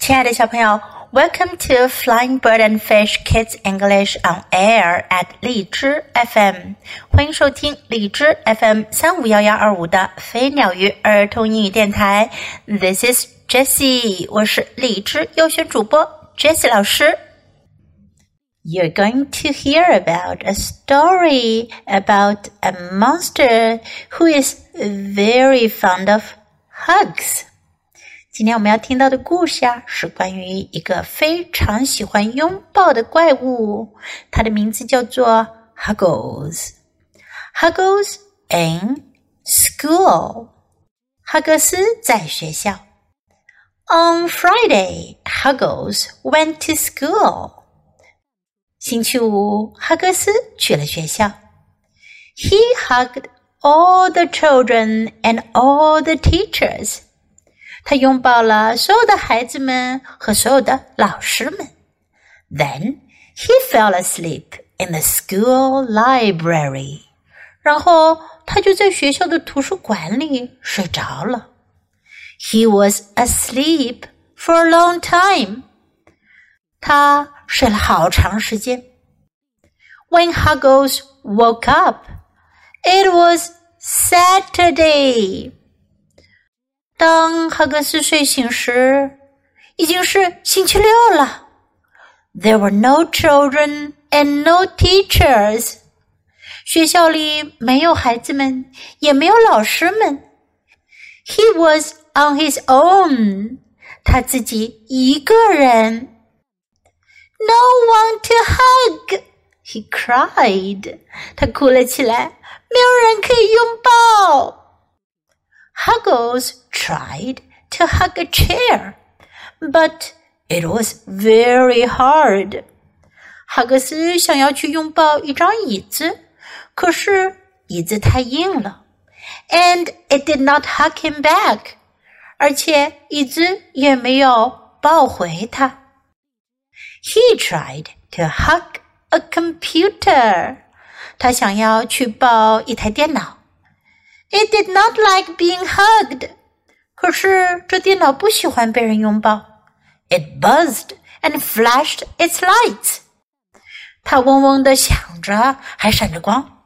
亲爱的小朋友，Welcome to Flying Bird and Fish Kids English on Air at 荔枝 FM，欢迎收听荔枝 FM 三五幺幺二五的飞鸟鱼儿童英语电台。This is Jessie，我是荔枝优选主播 Jessie 老师。You're going to hear about a story about a monster who is very fond of hugs. 今天我们要听到的故事啊，是关于一个非常喜欢拥抱的怪物，它的名字叫做 Huggles。Huggles in school，哈格斯在学校。On Friday, Huggles went to school。星期五，哈格斯去了学校。He hugged all the children and all the teachers。他拥抱了所有的孩子们和所有的老师们。Then he fell asleep in the school library。然后他就在学校的图书馆里睡着了。He was asleep for a long time。他睡了好长时间。When Huggles woke up, it was Saturday. 当哈格斯睡醒时，已经是星期六了。There were no children and no teachers。学校里没有孩子们，也没有老师们。He was on his own。他自己一个人。No one to hug。He cried。他哭了起来。没有人可以拥抱。Huggles tried to hug a chair, but it was very hard. 哈格斯想要去拥抱一张椅子，可是椅子太硬了，and it did not hug him back，而且椅子也没有抱回他。He tried to hug a computer，他想要去抱一台电脑。It did not like being hugged. 可是这电脑不喜欢被人拥抱。It buzzed and flashed its lights. 它嗡嗡的响着，还闪着光。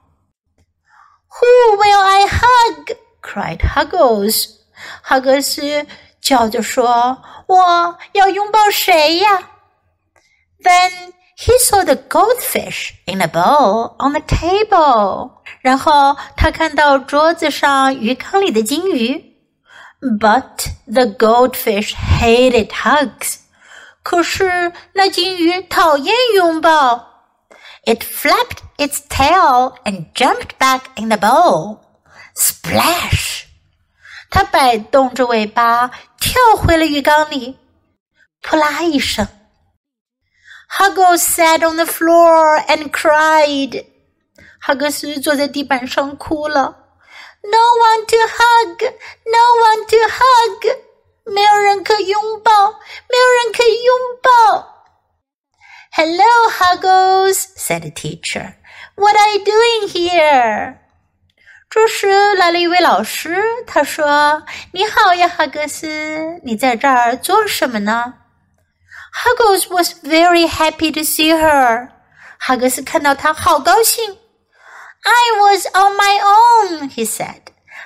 Who will I hug? cried Huggles. 哈格斯叫着说：“我要拥抱谁呀？”Then he saw the goldfish in a bowl on the table. 然后他看到桌子上鱼缸里的金鱼。 But the goldfish hated hugs. 可是那金鱼讨厌拥抱。It flapped its tail and jumped back in the bowl. Splash! 它摆动着尾巴跳回了鱼缸里。扑啦一声。Huggles sat on the floor and cried. 哈格斯坐在地板上哭了。 No one to hug, no one to hug，没有人可拥抱，没有人可以拥抱。Hello, Huggles, said the teacher. What are you doing here? 这时来了一位老师，他说：“你好呀，哈格斯，你在这儿做什么呢？”Huggles was very happy to see her. 哈格斯看到他好高兴。 I was on my own, he said.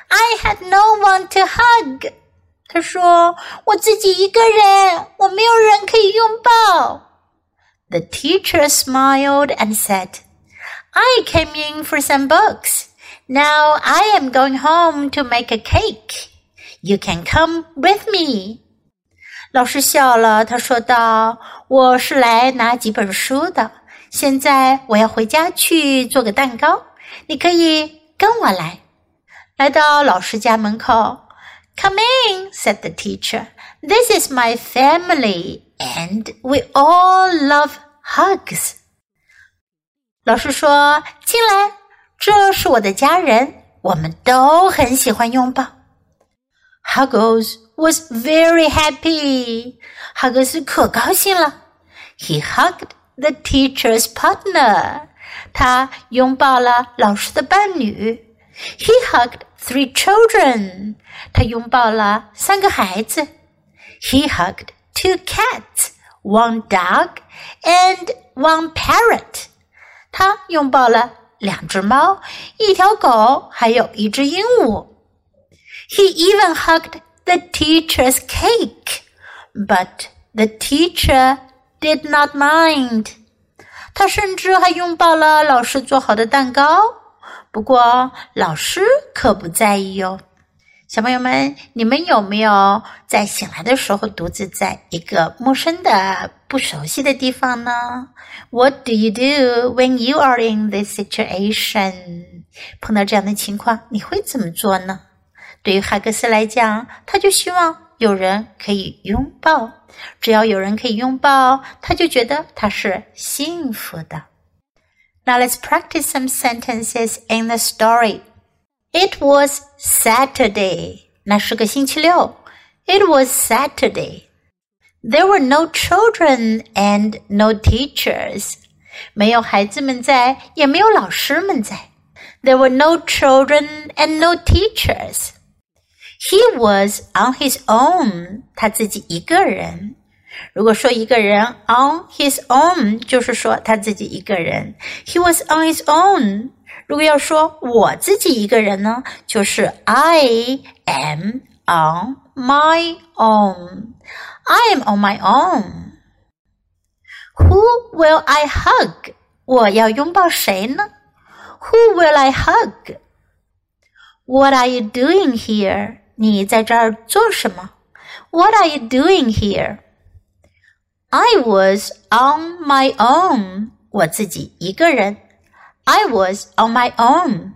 I had no one to hug. 他说：“我自己一个人，我没有人可以拥抱。” The teacher smiled and said, "I came in for some books. Now I am going home to make a cake. You can come with me." 老师笑了，他说道：“我是来拿几本书的，现在我要回家去做个蛋糕。” ”你可以跟我来。来到老师家门口，Come in," said the teacher. "This is my family, and we all love hugs." 老师说：“进来，这是我的家人，我们都很喜欢拥抱。” Huggles was very happy. Huggles 可高兴了。He hugged the teacher's partner. 他拥抱了老师的伴侣。He hugged three children. 他拥抱了三个孩子。He hugged two cats, one dog, and one parrot. 他拥抱了两只猫、一条狗，还有一只鹦鹉。He even hugged the teacher's cake, but the teacher did not mind. 他甚至还拥抱了老师做好的蛋糕，不过老师可不在意哦。小朋友们，你们有没有在醒来的时候独自在一个陌生的、不熟悉的地方呢？What do you do when you are in this situation？碰到这样的情况，你会怎么做呢？对于哈格斯来讲，他就希望有人可以拥抱。只要有人可以拥抱，他就觉得他是幸福的。Now let's practice some sentences in the story. It was Saturday. 那是个星期六。It was Saturday. There were no children and no teachers. 没有孩子们在，也没有老师们在。There were no children and no teachers. He was on his own. 他自己一个人。如果说一个人 on his own，就是说他自己一个人。He was on his own. 如果要说我自己一个人呢，就是 I am on my own. I am on my own. Who will I hug? 我要拥抱谁呢？Who will I hug? What are you doing here? 你在这儿做什么？What are you doing here? I was on my own. 我自己一个人。I was on my own.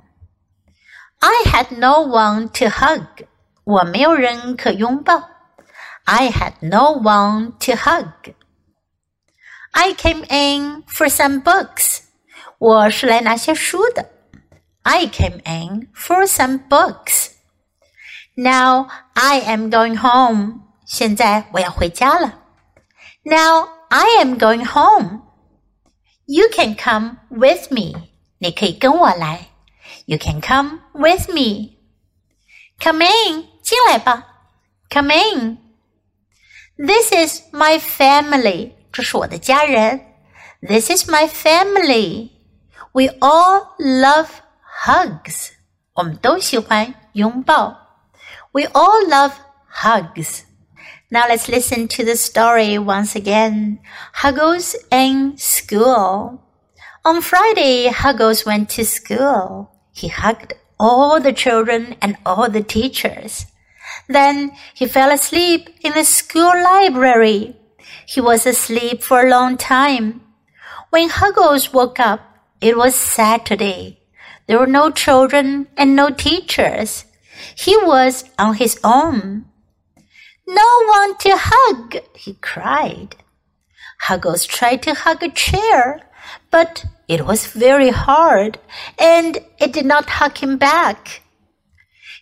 I had no one to hug. 我没有人可拥抱。I had no one to hug. I came in for some books. 我是来拿些书的。I came in for some books. Now I am going home. 现在我要回家了。Now I am going home. You can come with me. 你可以跟我来。You can come with me. Come in，进来吧。Come in. This is my family. 这是我的家人。This is my family. We all love hugs. 我们都喜欢拥抱。 We all love hugs. Now let's listen to the story once again. Huggles in school. On Friday, Huggles went to school. He hugged all the children and all the teachers. Then he fell asleep in the school library. He was asleep for a long time. When Huggles woke up, it was Saturday. There were no children and no teachers. He was on his own. No one to hug, he cried. Huggles tried to hug a chair, but it was very hard, and it did not hug him back.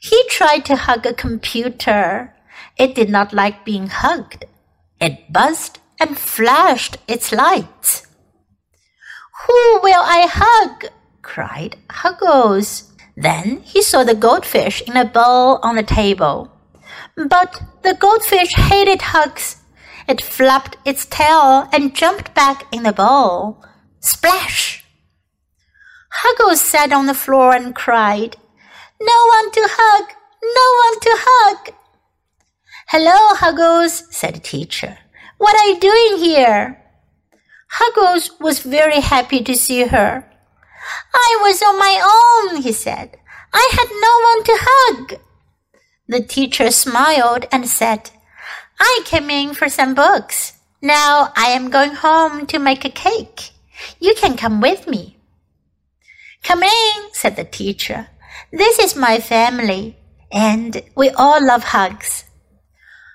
He tried to hug a computer. It did not like being hugged. It buzzed and flashed its lights. Who will I hug? cried Huggles. Then he saw the goldfish in a bowl on the table. But the goldfish hated hugs. It flapped its tail and jumped back in the bowl. Splash! Huggles sat on the floor and cried, No one to hug! No one to hug! Hello, Huggles, said the teacher. What are you doing here? Huggles was very happy to see her. I was on my own, he said. I had no one to hug. The teacher smiled and said, I came in for some books. Now I am going home to make a cake. You can come with me. Come in, said the teacher. This is my family, and we all love hugs.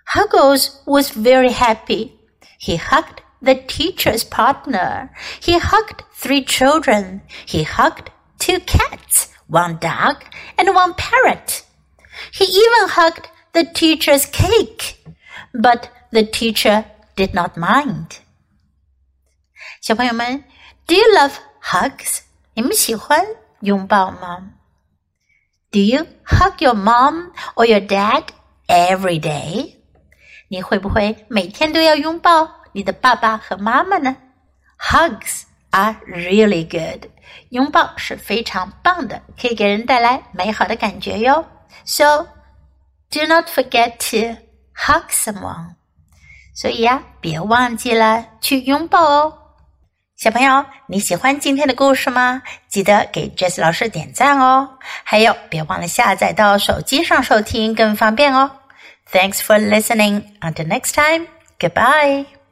Huggles was very happy. He hugged the teacher's partner. He hugged three children. He hugged two cats, one dog, and one parrot. He even hugged the teacher's cake, but the teacher did not mind. 小朋友们，do you love hugs? 你们喜欢拥抱吗？Do you hug your mom or your dad every day? 你会不会每天都要拥抱 你的爸爸和妈妈呢？Hugs are really good. 拥抱是非常棒的，可以给人带来美好的感觉哟。So do not forget to hug someone. 所以呀，别忘记了去拥抱哦。小朋友，你喜欢今天的故事吗？记得给 Jess 老师点赞哦。还有，别忘了下载到手机上收听，更方便哦。Thanks for listening. Until next time. Goodbye.